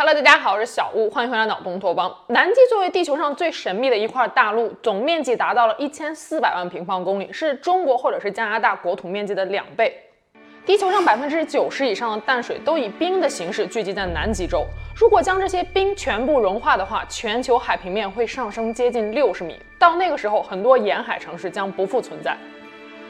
Hello，大家好，我是小屋，欢迎回来脑洞托邦。南极作为地球上最神秘的一块大陆，总面积达到了一千四百万平方公里，是中国或者是加拿大国土面积的两倍。地球上百分之九十以上的淡水都以冰的形式聚集在南极洲。如果将这些冰全部融化的话，全球海平面会上升接近六十米。到那个时候，很多沿海城市将不复存在。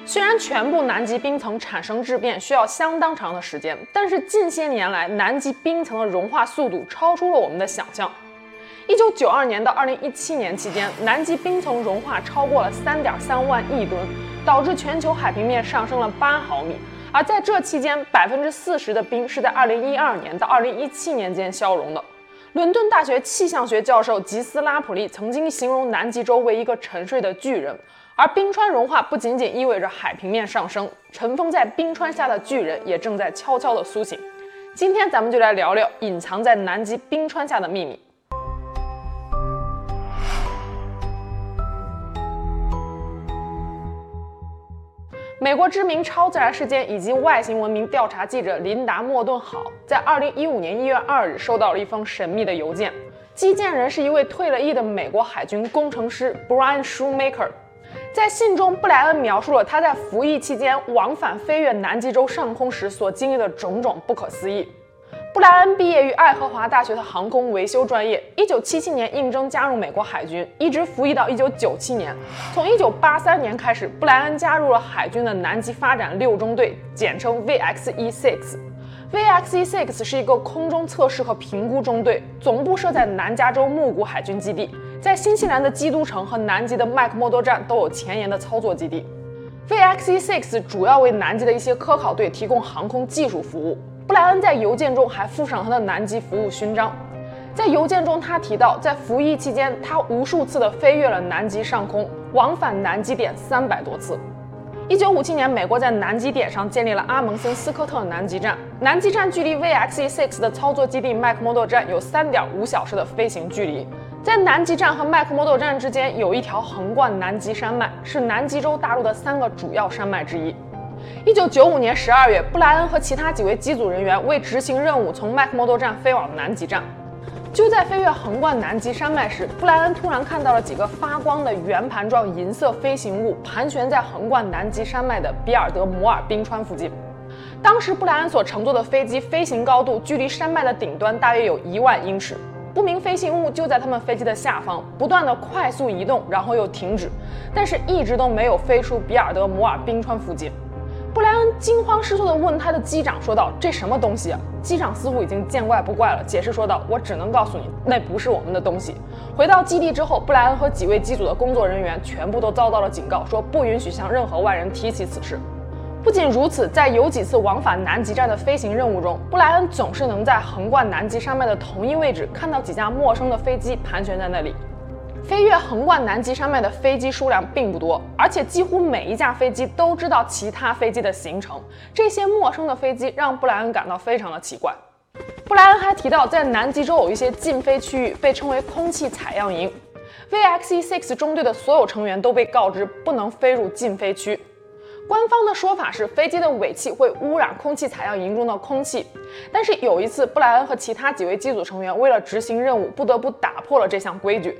虽然全部南极冰层产生质变需要相当长的时间，但是近些年来，南极冰层的融化速度超出了我们的想象。一九九二年到二零一七年期间，南极冰层融化超过了三点三万亿吨，导致全球海平面上升了八毫米。而在这期间，百分之四十的冰是在二零一二年到二零一七年间消融的。伦敦大学气象学教授吉斯拉普利曾经形容南极洲为一个沉睡的巨人。而冰川融化不仅仅意味着海平面上升，尘封在冰川下的巨人也正在悄悄地苏醒。今天咱们就来聊聊隐藏在南极冰川下的秘密。美国知名超自然事件以及外星文明调查记者琳达·莫顿好，在二零一五年一月二日收到了一封神秘的邮件，寄件人是一位退了役的美国海军工程师 Brian Shoemaker。在信中，布莱恩描述了他在服役期间往返飞越南极洲上空时所经历的种种不可思议。布莱恩毕业于爱荷华大学的航空维修专业，1977年应征加入美国海军，一直服役到1997年。从1983年开始，布莱恩加入了海军的南极发展六中队，简称 VXE-6。VXE-6 是一个空中测试和评估中队，总部设在南加州木谷海军基地。在新西兰的基督城和南极的麦克默多站都有前沿的操作基地。VXE-6 主要为南极的一些科考队提供航空技术服务。布莱恩在邮件中还附上他的南极服务勋章。在邮件中，他提到，在服役期间，他无数次地飞越了南极上空，往返南极点三百多次。一九五七年，美国在南极点上建立了阿蒙森斯科特南极站。南极站距离 VXE-6 的操作基地麦克默多站有三点五小时的飞行距离。在南极站和麦克默多站之间有一条横贯南极山脉，是南极洲大陆的三个主要山脉之一。一九九五年十二月，布莱恩和其他几位机组人员为执行任务，从麦克默多站飞往南极站。就在飞越横贯南极山脉时，布莱恩突然看到了几个发光的圆盘状银色飞行物盘旋在横贯南极山脉的比尔德摩尔冰川附近。当时，布莱恩所乘坐的飞机飞行高度距离山脉的顶端大约有一万英尺。不明飞行物就在他们飞机的下方，不断地快速移动，然后又停止，但是一直都没有飞出比尔德摩尔冰川附近。布莱恩惊慌失措地问他的机长说道：“这什么东西啊？”机长似乎已经见怪不怪了，解释说道：“我只能告诉你，那不是我们的东西。”回到基地之后，布莱恩和几位机组的工作人员全部都遭到了警告，说不允许向任何外人提起此事。不仅如此，在有几次往返南极站的飞行任务中，布莱恩总是能在横贯南极山脉的同一位置看到几架陌生的飞机盘旋在那里。飞越横贯南极山脉的飞机数量并不多，而且几乎每一架飞机都知道其他飞机的行程。这些陌生的飞机让布莱恩感到非常的奇怪。布莱恩还提到，在南极洲有一些禁飞区域，被称为空气采样营。VXE-6 中队的所有成员都被告知不能飞入禁飞区。官方的说法是，飞机的尾气会污染空气采样营中的空气。但是有一次，布莱恩和其他几位机组成员为了执行任务，不得不打破了这项规矩。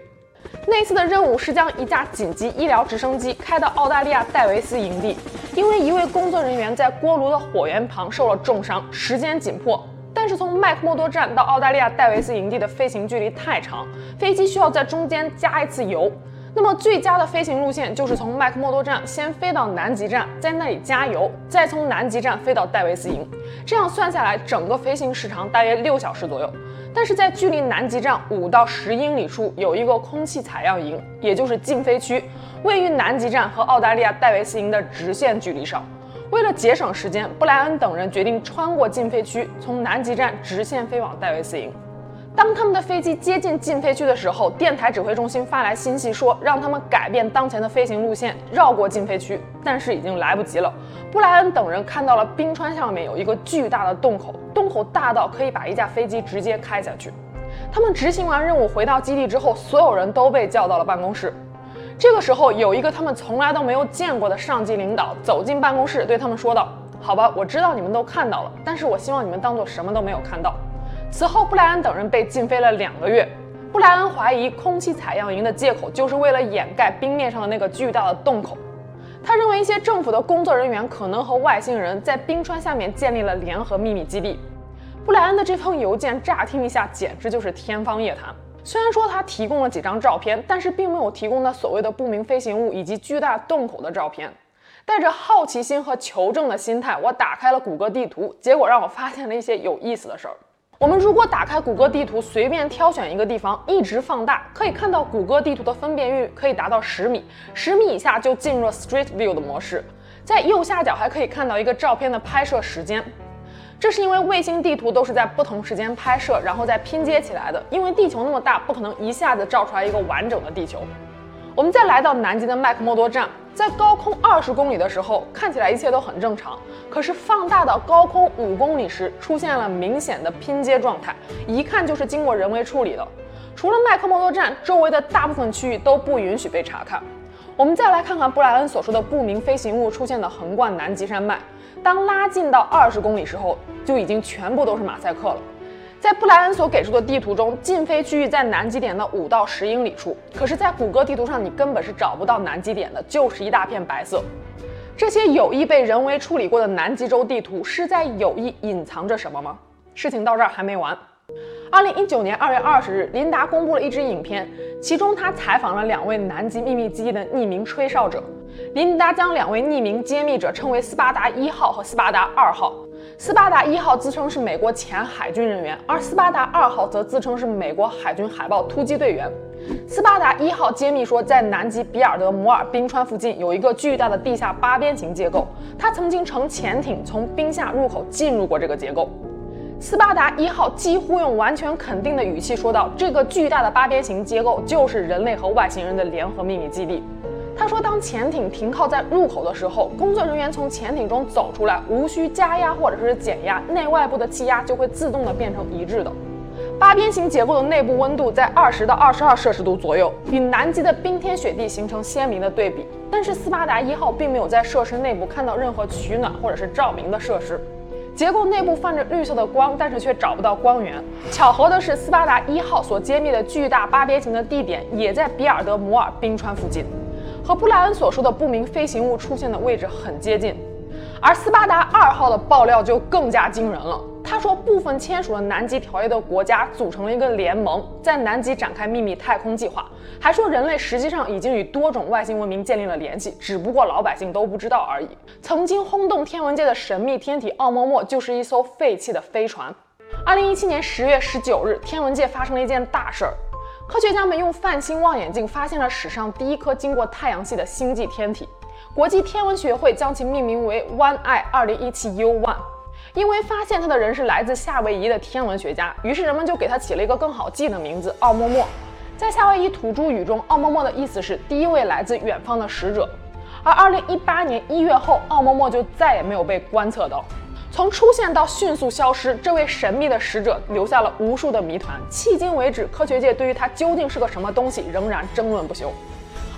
那次的任务是将一架紧急医疗直升机开到澳大利亚戴维斯营地，因为一位工作人员在锅炉的火源旁受了重伤，时间紧迫。但是从麦克默多站到澳大利亚戴维斯营地的飞行距离太长，飞机需要在中间加一次油。那么最佳的飞行路线就是从麦克默多站先飞到南极站，在那里加油，再从南极站飞到戴维斯营。这样算下来，整个飞行时长大约六小时左右。但是在距离南极站五到十英里处有一个空气采样营，也就是禁飞区，位于南极站和澳大利亚戴维斯营的直线距离上。为了节省时间，布莱恩等人决定穿过禁飞区，从南极站直线飞往戴维斯营。当他们的飞机接近禁飞区的时候，电台指挥中心发来信息说，让他们改变当前的飞行路线，绕过禁飞区。但是已经来不及了。布莱恩等人看到了冰川上面有一个巨大的洞口，洞口大到可以把一架飞机直接开下去。他们执行完任务回到基地之后，所有人都被叫到了办公室。这个时候，有一个他们从来都没有见过的上级领导走进办公室，对他们说道：“好吧，我知道你们都看到了，但是我希望你们当做什么都没有看到。”此后，布莱恩等人被禁飞了两个月。布莱恩怀疑空气采样营的借口就是为了掩盖冰面上的那个巨大的洞口。他认为一些政府的工作人员可能和外星人在冰川下面建立了联合秘密基地。布莱恩的这封邮件乍听一下简直就是天方夜谭。虽然说他提供了几张照片，但是并没有提供那所谓的不明飞行物以及巨大洞口的照片。带着好奇心和求证的心态，我打开了谷歌地图，结果让我发现了一些有意思的事儿。我们如果打开谷歌地图，随便挑选一个地方，一直放大，可以看到谷歌地图的分辨率可以达到十米，十米以下就进入了 Street View 的模式。在右下角还可以看到一个照片的拍摄时间，这是因为卫星地图都是在不同时间拍摄，然后再拼接起来的。因为地球那么大，不可能一下子照出来一个完整的地球。我们再来到南极的麦克默多站，在高空二十公里的时候，看起来一切都很正常。可是放大到高空五公里时，出现了明显的拼接状态，一看就是经过人为处理的。除了麦克默多站，周围的大部分区域都不允许被查看。我们再来看看布莱恩所说的不明飞行物出现的横贯南极山脉，当拉近到二十公里时候，就已经全部都是马赛克了。在布莱恩所给出的地图中，禁飞区域在南极点的五到十英里处。可是，在谷歌地图上，你根本是找不到南极点的，就是一大片白色。这些有意被人为处理过的南极洲地图，是在有意隐藏着什么吗？事情到这儿还没完。二零一九年二月二十日，琳达公布了一支影片，其中她采访了两位南极秘密基地的匿名吹哨者。琳达将两位匿名揭秘者称为斯巴达一号和斯巴达二号。斯巴达一号自称是美国前海军人员，而斯巴达二号则自称是美国海军海豹突击队员。斯巴达一号揭秘说，在南极比尔德摩尔冰川附近有一个巨大的地下八边形结构，他曾经乘潜艇从冰下入口进入过这个结构。斯巴达一号几乎用完全肯定的语气说道：“这个巨大的八边形结构就是人类和外星人的联合秘密基地。”他说，当潜艇停靠在入口的时候，工作人员从潜艇中走出来，无需加压或者是减压，内外部的气压就会自动的变成一致的。八边形结构的内部温度在二十到二十二摄氏度左右，与南极的冰天雪地形成鲜明的对比。但是斯巴达一号并没有在设施内部看到任何取暖或者是照明的设施，结构内部泛着绿色的光，但是却找不到光源。巧合的是，斯巴达一号所揭秘的巨大八边形的地点也在比尔德摩尔冰川附近。和布莱恩所说的不明飞行物出现的位置很接近，而斯巴达二号的爆料就更加惊人了。他说，部分签署了南极条约的国家组成了一个联盟，在南极展开秘密太空计划，还说人类实际上已经与多种外星文明建立了联系，只不过老百姓都不知道而已。曾经轰动天文界的神秘天体奥莫莫就是一艘废弃的飞船。二零一七年十月十九日，天文界发生了一件大事儿。科学家们用泛星望远镜发现了史上第一颗经过太阳系的星际天体，国际天文学会将其命名为 One Eye 2017 U1，因为发现它的人是来自夏威夷的天文学家，于是人们就给它起了一个更好记的名字——奥莫莫。在夏威夷土著语中，奥莫莫的意思是第一位来自远方的使者。而2018年一月后，奥莫莫就再也没有被观测到。从出现到迅速消失，这位神秘的使者留下了无数的谜团。迄今为止，科学界对于它究竟是个什么东西仍然争论不休。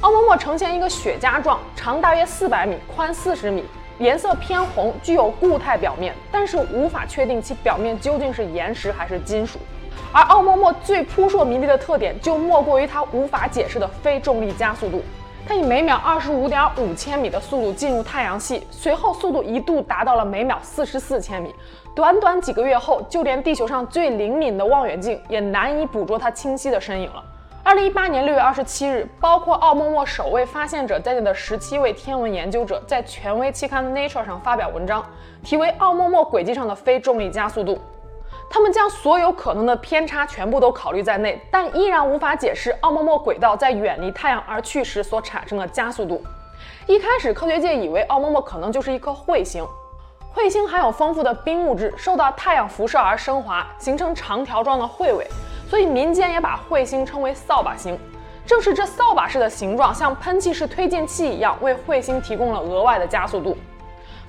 奥莫莫呈现一个雪茄状，长大约四百米，宽四十米，颜色偏红，具有固态表面，但是无法确定其表面究竟是岩石还是金属。而奥莫莫最扑朔迷离的特点，就莫过于它无法解释的非重力加速度。它以每秒二十五点五千米的速度进入太阳系，随后速度一度达到了每秒四十四千米。短短几个月后，就连地球上最灵敏的望远镜也难以捕捉它清晰的身影了。二零一八年六月二十七日，包括奥莫莫首位发现者在内的十七位天文研究者在权威期刊《Nature》上发表文章，题为《奥莫莫轨迹上的非重力加速度》。他们将所有可能的偏差全部都考虑在内，但依然无法解释奥莫莫轨道在远离太阳而去时所产生的加速度。一开始，科学界以为奥莫莫可能就是一颗彗星。彗星含有丰富的冰物质，受到太阳辐射而升华，形成长条状的彗尾，所以民间也把彗星称为扫把星。正是这扫把式的形状，像喷气式推进器一样，为彗星提供了额外的加速度。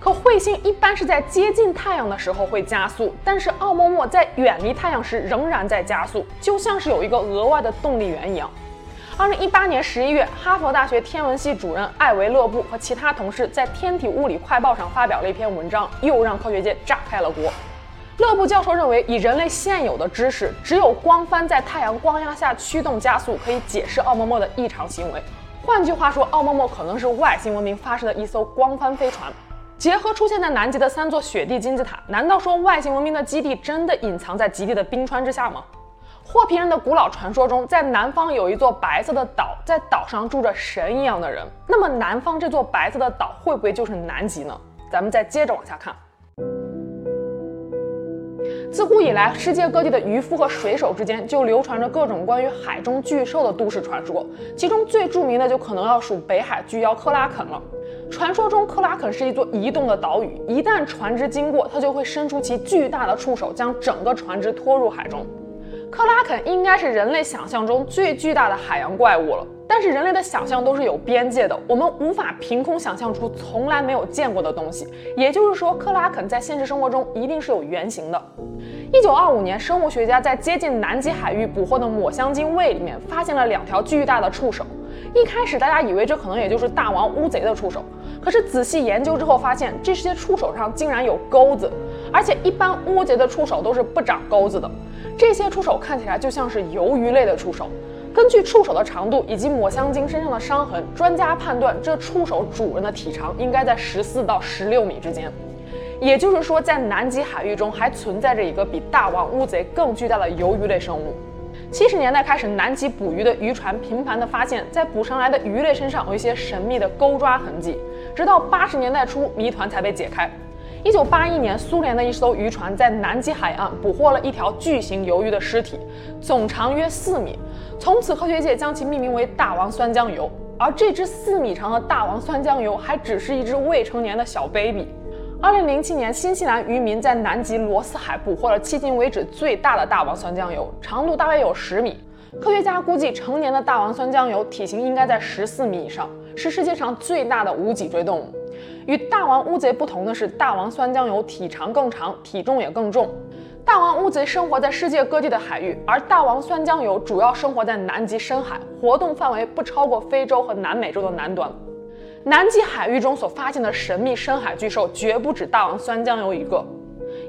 可彗星一般是在接近太阳的时候会加速，但是奥陌陌在远离太阳时仍然在加速，就像是有一个额外的动力源一样。二零一八年十一月，哈佛大学天文系主任艾维勒布和其他同事在《天体物理快报》上发表了一篇文章，又让科学界炸开了锅。勒布教授认为，以人类现有的知识，只有光帆在太阳光压下驱动加速，可以解释奥陌陌的异常行为。换句话说，奥陌陌可能是外星文明发射的一艘光帆飞船。结合出现在南极的三座雪地金字塔，难道说外星文明的基地真的隐藏在极地的冰川之下吗？霍皮人的古老传说中，在南方有一座白色的岛，在岛上住着神一样的人。那么，南方这座白色的岛会不会就是南极呢？咱们再接着往下看。自古以来，世界各地的渔夫和水手之间就流传着各种关于海中巨兽的都市传说，其中最著名的就可能要数北海巨妖克拉肯了。传说中，克拉肯是一座移动的岛屿，一旦船只经过，它就会伸出其巨大的触手，将整个船只拖入海中。克拉肯应该是人类想象中最巨大的海洋怪物了。但是人类的想象都是有边界的，我们无法凭空想象出从来没有见过的东西。也就是说，克拉肯在现实生活中一定是有原型的。一九二五年，生物学家在接近南极海域捕获的抹香鲸胃里面发现了两条巨大的触手。一开始大家以为这可能也就是大王乌贼的触手，可是仔细研究之后发现，这些触手上竟然有钩子，而且一般乌贼的触手都是不长钩子的。这些触手看起来就像是鱿鱼类的触手。根据触手的长度以及抹香鲸身上的伤痕，专家判断这触手主人的体长应该在十四到十六米之间。也就是说，在南极海域中还存在着一个比大王乌贼更巨大的鱿鱼类生物。七十年代开始，南极捕鱼的渔船频繁地发现，在捕上来的鱼类身上有一些神秘的钩抓痕迹，直到八十年代初，谜团才被解开。一九八一年，苏联的一艘渔船在南极海岸捕获了一条巨型鱿鱼的尸体，总长约四米。从此，科学界将其命名为“大王酸浆鱿”。而这只四米长的大王酸浆鱿还只是一只未成年的小 baby。二零零七年，新西兰渔民在南极罗斯海捕获了迄今为止最大的大王酸浆鱿，长度大约有十米。科学家估计，成年的大王酸浆鱿体型应该在十四米以上，是世界上最大的无脊椎动物。与大王乌贼不同的是，大王酸浆鱿体长更长，体重也更重。大王乌贼生活在世界各地的海域，而大王酸浆鱿主要生活在南极深海，活动范围不超过非洲和南美洲的南端。南极海域中所发现的神秘深海巨兽，绝不止大王酸浆鱿一个。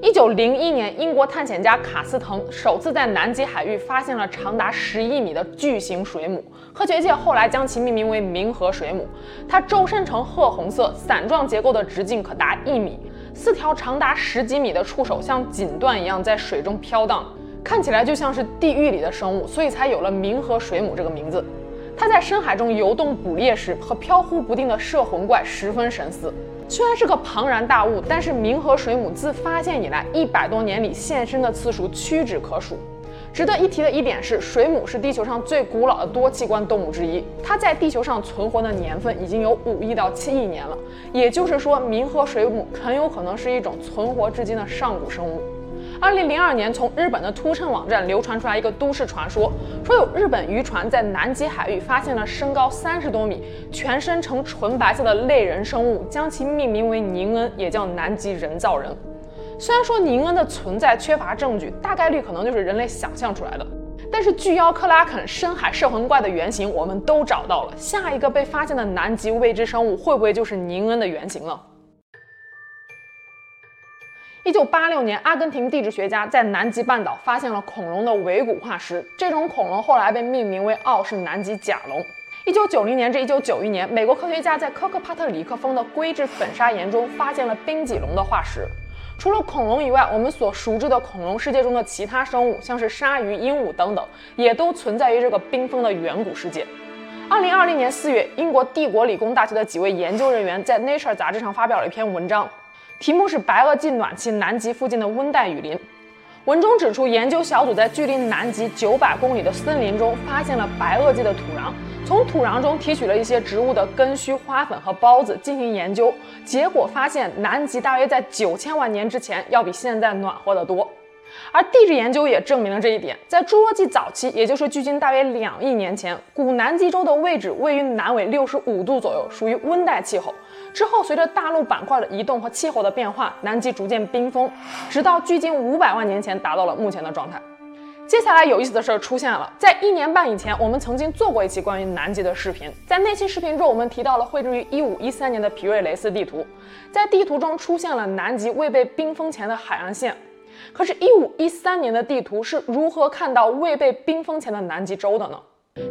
一九零一年，英国探险家卡斯滕首次在南极海域发现了长达十一米的巨型水母，科学界后来将其命名为冥河水母。它周身呈褐红色，伞状结构的直径可达一米，四条长达十几米的触手像锦缎一样在水中飘荡，看起来就像是地狱里的生物，所以才有了冥河水母这个名字。它在深海中游动捕猎时，和飘忽不定的摄魂怪十分神似。虽然是个庞然大物，但是冥河水母自发现以来一百多年里现身的次数屈指可数。值得一提的一点是，水母是地球上最古老的多器官动物之一，它在地球上存活的年份已经有五亿到七亿年了。也就是说，冥河水母很有可能是一种存活至今的上古生物。二零零二年，从日本的突趁网站流传出来一个都市传说，说有日本渔船在南极海域发现了身高三十多米、全身呈纯白色的类人生物，将其命名为宁恩，也叫南极人造人。虽然说宁恩的存在缺乏证据，大概率可能就是人类想象出来的，但是巨妖克拉肯、深海摄魂怪的原型我们都找到了，下一个被发现的南极未知生物会不会就是宁恩的原型了？一九八六年，阿根廷地质学家在南极半岛发现了恐龙的尾骨化石，这种恐龙后来被命名为奥氏南极甲龙。一九九零年至一九九一年，美国科学家在科克帕特里克峰的硅质粉砂岩中发现了冰脊龙的化石。除了恐龙以外，我们所熟知的恐龙世界中的其他生物，像是鲨鱼、鹦鹉等等，也都存在于这个冰封的远古世界。二零二零年四月，英国帝国理工大学的几位研究人员在《Nature》杂志上发表了一篇文章。题目是白垩纪暖气南极附近的温带雨林。文中指出，研究小组在距离南极九百公里的森林中发现了白垩纪的土壤，从土壤中提取了一些植物的根须、花粉和孢子进行研究，结果发现南极大约在九千万年之前要比现在暖和得多。而地质研究也证明了这一点，在侏罗纪早期，也就是距今大约两亿年前，古南极洲的位置位于南纬六十五度左右，属于温带气候。之后，随着大陆板块的移动和气候的变化，南极逐渐冰封，直到距今五百万年前达到了目前的状态。接下来有意思的事儿出现了，在一年半以前，我们曾经做过一期关于南极的视频，在那期视频中，我们提到了绘制于一五一三年的皮瑞雷斯地图，在地图中出现了南极未被冰封前的海岸线。可是1513年的地图是如何看到未被冰封前的南极洲的呢？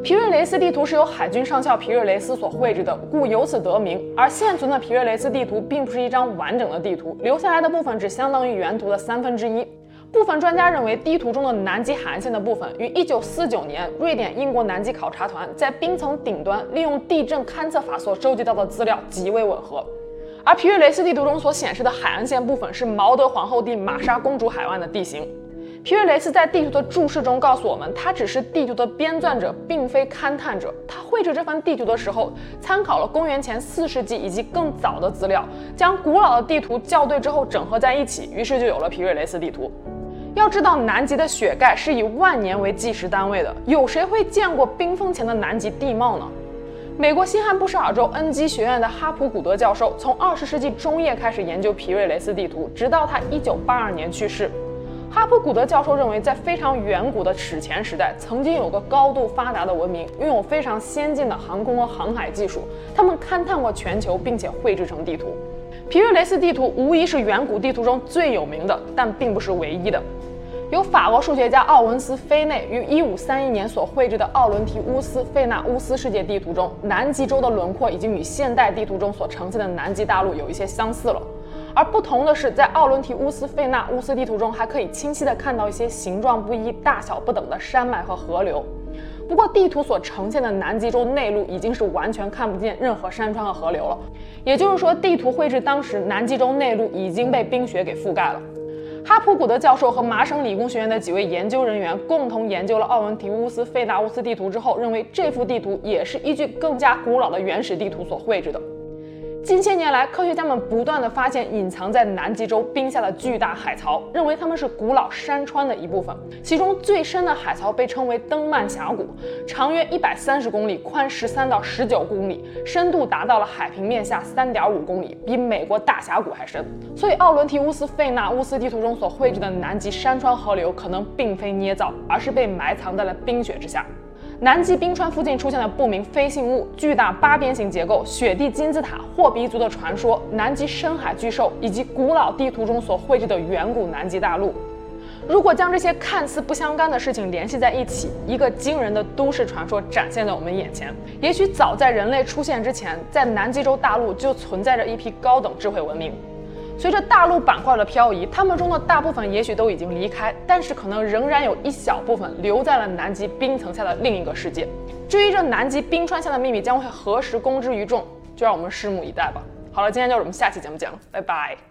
皮瑞雷斯地图是由海军上校皮瑞雷斯所绘制的，故由此得名。而现存的皮瑞雷斯地图并不是一张完整的地图，留下来的部分只相当于原图的三分之一。部分专家认为，地图中的南极海岸线的部分与1949年瑞典英国南极考察团在冰层顶端利用地震勘测法所收集到的资料极为吻合。而皮瑞雷斯地图中所显示的海岸线部分是毛德皇后地玛莎公主海湾的地形。皮瑞雷斯在地图的注释中告诉我们，他只是地图的编撰者，并非勘探者。他绘制这份地图的时候，参考了公元前四世纪以及更早的资料，将古老的地图校对之后整合在一起，于是就有了皮瑞雷斯地图。要知道，南极的雪盖是以万年为计时单位的，有谁会见过冰封前的南极地貌呢？美国新罕布什尔州恩基学院的哈普古德教授，从二十世纪中叶开始研究皮瑞雷斯地图，直到他一九八二年去世。哈普古德教授认为，在非常远古的史前时代，曾经有个高度发达的文明，拥有非常先进的航空和航海技术。他们勘探过全球，并且绘制成地图。皮瑞雷斯地图无疑是远古地图中最有名的，但并不是唯一的。由法国数学家奥文斯·菲内于1531年所绘制的奥伦提乌斯·费纳乌斯世界地图中，南极洲的轮廓已经与现代地图中所呈现的南极大陆有一些相似了。而不同的是，在奥伦提乌斯费纳乌斯地图中，还可以清晰地看到一些形状不一、大小不等的山脉和河流。不过，地图所呈现的南极洲内陆已经是完全看不见任何山川和河流了。也就是说，地图绘制当时，南极洲内陆已经被冰雪给覆盖了。哈普古德教授和麻省理工学院的几位研究人员共同研究了奥文提乌斯费纳乌斯地图之后，认为这幅地图也是依据更加古老的原始地图所绘制的。近些年来，科学家们不断地发现隐藏在南极洲冰下的巨大海槽，认为它们是古老山川的一部分。其中最深的海槽被称为登曼峡谷，长约一百三十公里，宽十三到十九公里，深度达到了海平面下三点五公里，比美国大峡谷还深。所以，奥伦提乌斯费纳乌斯地图中所绘制的南极山川河流，可能并非捏造，而是被埋藏在了冰雪之下。南极冰川附近出现的不明飞行物、巨大八边形结构、雪地金字塔、霍比族的传说、南极深海巨兽，以及古老地图中所绘制的远古南极大陆。如果将这些看似不相干的事情联系在一起，一个惊人的都市传说展现在我们眼前。也许早在人类出现之前，在南极洲大陆就存在着一批高等智慧文明。随着大陆板块的漂移，他们中的大部分也许都已经离开，但是可能仍然有一小部分留在了南极冰层下的另一个世界。至于这南极冰川下的秘密将会何时公之于众，就让我们拭目以待吧。好了，今天就是我们下期节目见了，拜拜。